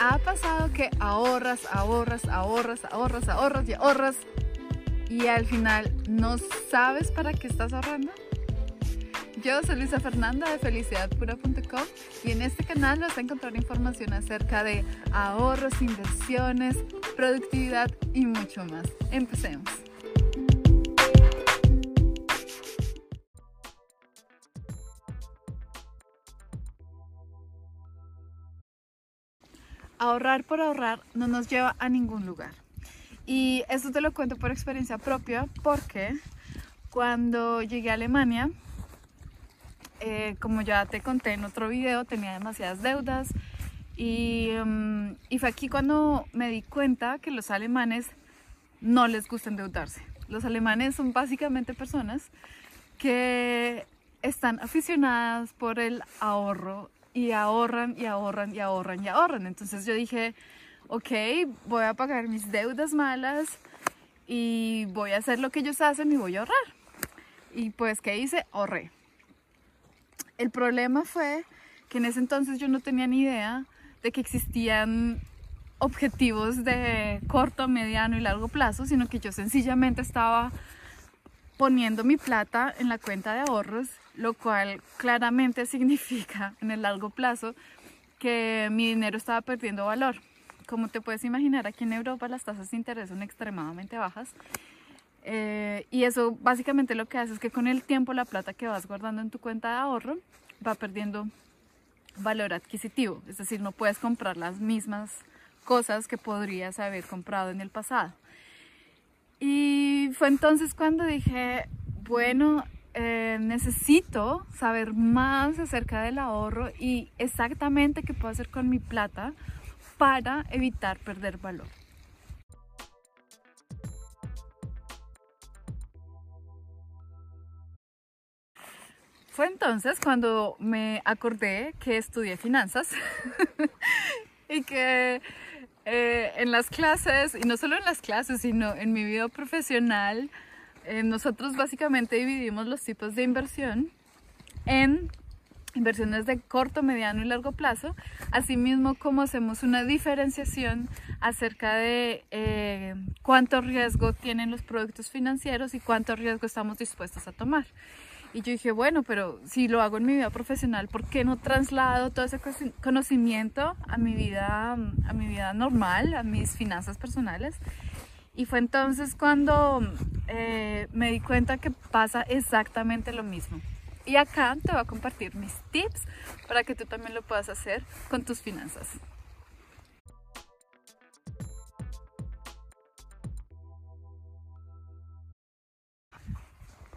ha pasado que ahorras, ahorras, ahorras, ahorras, ahorras y ahorras y al final no sabes para qué estás ahorrando? Yo soy Luisa Fernanda de felicidadpura.com y en este canal vas a encontrar información acerca de ahorros, inversiones, productividad y mucho más. Empecemos. Ahorrar por ahorrar no nos lleva a ningún lugar. Y esto te lo cuento por experiencia propia porque cuando llegué a Alemania, eh, como ya te conté en otro video, tenía demasiadas deudas y, mm, y fue aquí cuando me di cuenta que los alemanes no les gusta endeudarse. Los alemanes son básicamente personas que están aficionadas por el ahorro y ahorran y ahorran y ahorran y ahorran. Entonces yo dije, ok, voy a pagar mis deudas malas y voy a hacer lo que ellos hacen y voy a ahorrar. Y pues, ¿qué hice? Ahorré. El problema fue que en ese entonces yo no tenía ni idea de que existían objetivos de corto, mediano y largo plazo, sino que yo sencillamente estaba poniendo mi plata en la cuenta de ahorros, lo cual claramente significa en el largo plazo que mi dinero estaba perdiendo valor. Como te puedes imaginar, aquí en Europa las tasas de interés son extremadamente bajas eh, y eso básicamente lo que hace es que con el tiempo la plata que vas guardando en tu cuenta de ahorro va perdiendo valor adquisitivo, es decir, no puedes comprar las mismas cosas que podrías haber comprado en el pasado. Y fue entonces cuando dije, bueno, eh, necesito saber más acerca del ahorro y exactamente qué puedo hacer con mi plata para evitar perder valor. Fue entonces cuando me acordé que estudié finanzas y que eh, en las clases, y no solo en las clases, sino en mi vida profesional, eh, nosotros básicamente dividimos los tipos de inversión en inversiones de corto, mediano y largo plazo, asimismo como hacemos una diferenciación acerca de eh, cuánto riesgo tienen los productos financieros y cuánto riesgo estamos dispuestos a tomar. Y yo dije, bueno, pero si lo hago en mi vida profesional, ¿por qué no traslado todo ese conocimiento a mi vida, a mi vida normal, a mis finanzas personales? Y fue entonces cuando eh, me di cuenta que pasa exactamente lo mismo. Y acá te voy a compartir mis tips para que tú también lo puedas hacer con tus finanzas.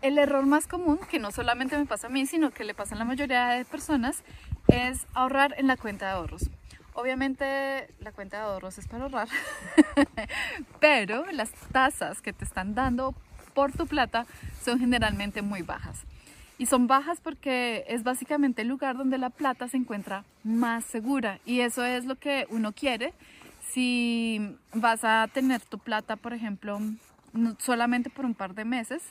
El error más común, que no solamente me pasa a mí, sino que le pasa a la mayoría de personas, es ahorrar en la cuenta de ahorros. Obviamente la cuenta de ahorros es para ahorrar, pero las tasas que te están dando por tu plata son generalmente muy bajas. Y son bajas porque es básicamente el lugar donde la plata se encuentra más segura. Y eso es lo que uno quiere si vas a tener tu plata, por ejemplo, solamente por un par de meses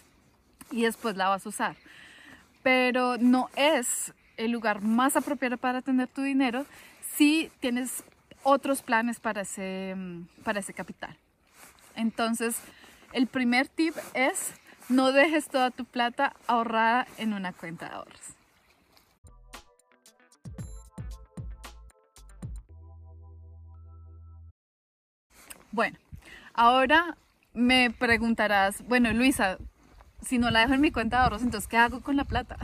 y después la vas a usar. Pero no es el lugar más apropiado para tener tu dinero si tienes otros planes para ese, para ese capital. Entonces, el primer tip es no dejes toda tu plata ahorrada en una cuenta de ahorros. Bueno, ahora me preguntarás, bueno Luisa, si no la dejo en mi cuenta de ahorros, entonces ¿qué hago con la plata?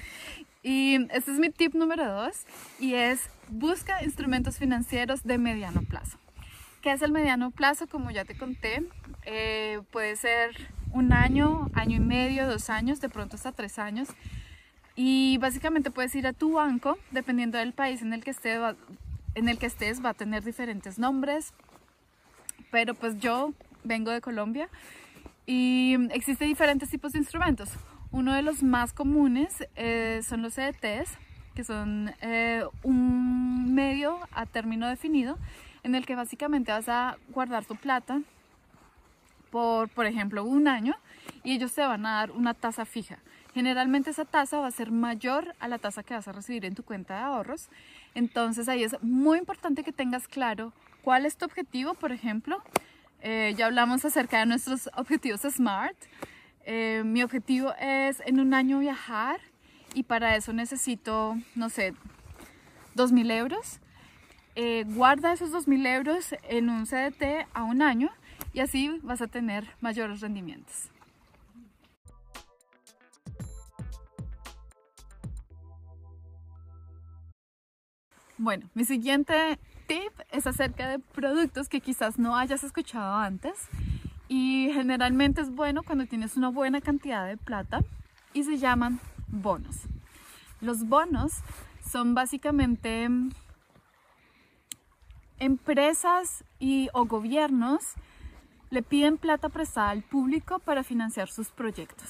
y este es mi tip número dos y es busca instrumentos financieros de mediano plazo. ¿Qué es el mediano plazo? Como ya te conté, eh, puede ser un año, año y medio, dos años, de pronto hasta tres años. Y básicamente puedes ir a tu banco, dependiendo del país en el que estés, va, en el que estés va a tener diferentes nombres. Pero pues yo vengo de Colombia y existen diferentes tipos de instrumentos. Uno de los más comunes eh, son los CDTs, que son eh, un medio a término definido en el que básicamente vas a guardar tu plata por, por ejemplo, un año y ellos te van a dar una tasa fija. Generalmente esa tasa va a ser mayor a la tasa que vas a recibir en tu cuenta de ahorros. Entonces ahí es muy importante que tengas claro cuál es tu objetivo, por ejemplo. Eh, ya hablamos acerca de nuestros objetivos SMART. Eh, mi objetivo es en un año viajar y para eso necesito, no sé, 2.000 euros. Eh, guarda esos 2.000 euros en un CDT a un año y así vas a tener mayores rendimientos. Bueno, mi siguiente es acerca de productos que quizás no hayas escuchado antes y generalmente es bueno cuando tienes una buena cantidad de plata y se llaman bonos. Los bonos son básicamente empresas y o gobiernos le piden plata prestada al público para financiar sus proyectos.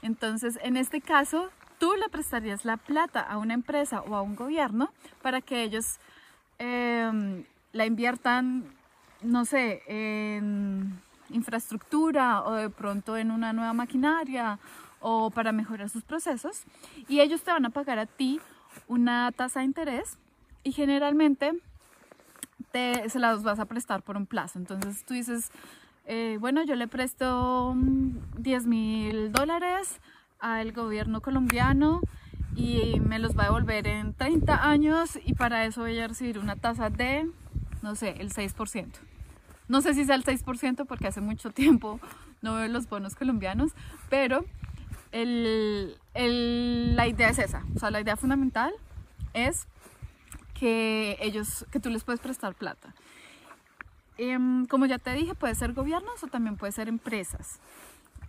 Entonces, en este caso, tú le prestarías la plata a una empresa o a un gobierno para que ellos em, la inviertan, no sé, en infraestructura o de pronto en una nueva maquinaria o para mejorar sus procesos y ellos te van a pagar a ti una tasa de interés y generalmente te, se las vas a prestar por un plazo. Entonces tú dices, eh, bueno, yo le presto 10 mil dólares al gobierno colombiano y me los va a devolver en 30 años y para eso voy a recibir una tasa de, no sé, el 6%. No sé si sea el 6% porque hace mucho tiempo no veo los bonos colombianos, pero el, la idea es esa. O sea, la idea fundamental es que ellos, que tú les puedes prestar plata. Em, como ya te dije, puede ser gobiernos o también puede ser empresas.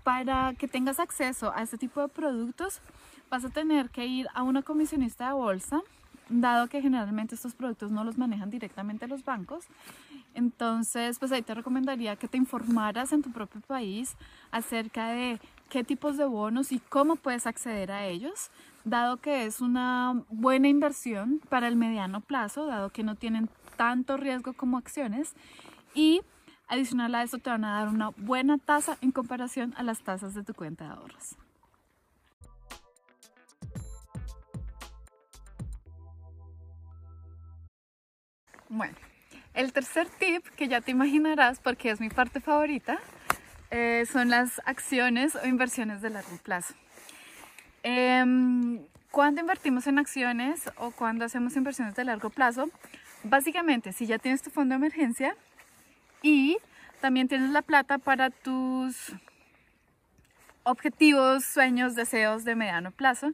Para que tengas acceso a este tipo de productos, vas a tener que ir a una comisionista de bolsa, dado que generalmente estos productos no los manejan directamente los bancos. Entonces, pues ahí te recomendaría que te informaras en tu propio país acerca de qué tipos de bonos y cómo puedes acceder a ellos, dado que es una buena inversión para el mediano plazo, dado que no tienen tanto riesgo como acciones y adicional a eso te van a dar una buena tasa en comparación a las tasas de tu cuenta de ahorros. Bueno, el tercer tip que ya te imaginarás porque es mi parte favorita eh, son las acciones o inversiones de largo plazo. Eh, cuando invertimos en acciones o cuando hacemos inversiones de largo plazo, básicamente si ya tienes tu fondo de emergencia y también tienes la plata para tus objetivos, sueños, deseos de mediano plazo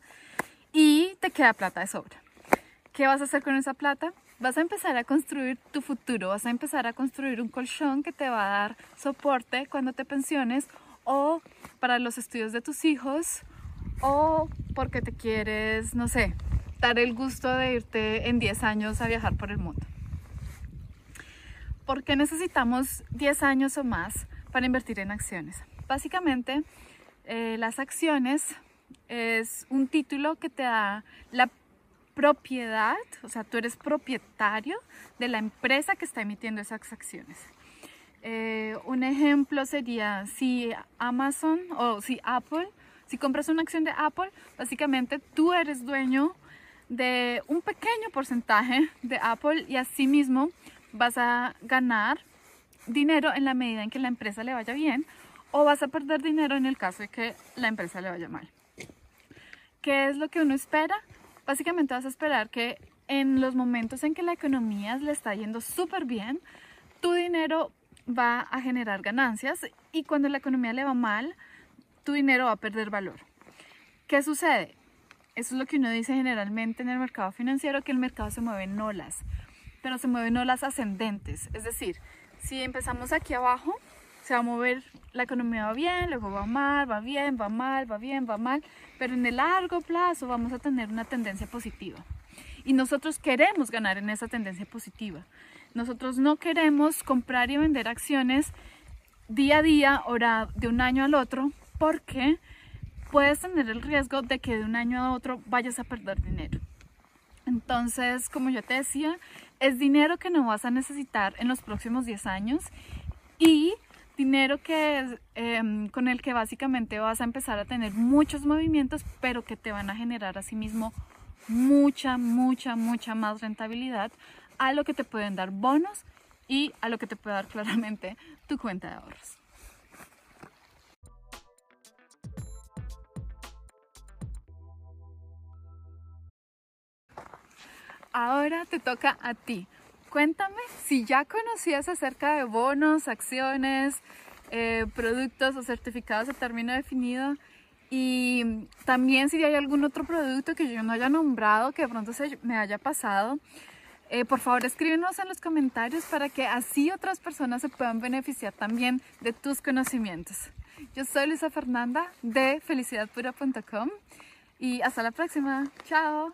y te queda plata de sobra. ¿Qué vas a hacer con esa plata? Vas a empezar a construir tu futuro, vas a empezar a construir un colchón que te va a dar soporte cuando te pensiones o para los estudios de tus hijos o porque te quieres, no sé, dar el gusto de irte en 10 años a viajar por el mundo. ¿Por qué necesitamos 10 años o más para invertir en acciones? Básicamente, eh, las acciones es un título que te da la propiedad, o sea, tú eres propietario de la empresa que está emitiendo esas acciones. Eh, un ejemplo sería si Amazon o si Apple, si compras una acción de Apple, básicamente tú eres dueño de un pequeño porcentaje de Apple y asimismo vas a ganar dinero en la medida en que la empresa le vaya bien o vas a perder dinero en el caso de que la empresa le vaya mal. ¿Qué es lo que uno espera? Básicamente vas a esperar que en los momentos en que la economía le está yendo súper bien, tu dinero va a generar ganancias y cuando la economía le va mal, tu dinero va a perder valor. ¿Qué sucede? Eso es lo que uno dice generalmente en el mercado financiero, que el mercado se mueve en olas, pero se mueve en olas ascendentes. Es decir, si empezamos aquí abajo, se va a mover, la economía va bien, luego va mal, va bien, va mal, va bien, va mal, pero en el largo plazo vamos a tener una tendencia positiva. Y nosotros queremos ganar en esa tendencia positiva. Nosotros no queremos comprar y vender acciones día a día, hora de un año al otro, porque puedes tener el riesgo de que de un año a otro vayas a perder dinero. Entonces, como yo te decía, es dinero que no vas a necesitar en los próximos 10 años y dinero que em, con el que básicamente vas a empezar a tener muchos movimientos, pero que te van a generar asimismo mucha, mucha, mucha más rentabilidad a lo que te pueden dar bonos y a lo que te puede dar claramente tu cuenta de ahorros. Ahora te toca a ti. Cuéntame si ya conocías acerca de bonos, acciones, eh, productos o certificados de término definido y también si hay algún otro producto que yo no haya nombrado, que de pronto se me haya pasado, eh, por favor escríbenos en los comentarios para que así otras personas se puedan beneficiar también de tus conocimientos. Yo soy Luisa Fernanda de felicidadpura.com y hasta la próxima. Chao.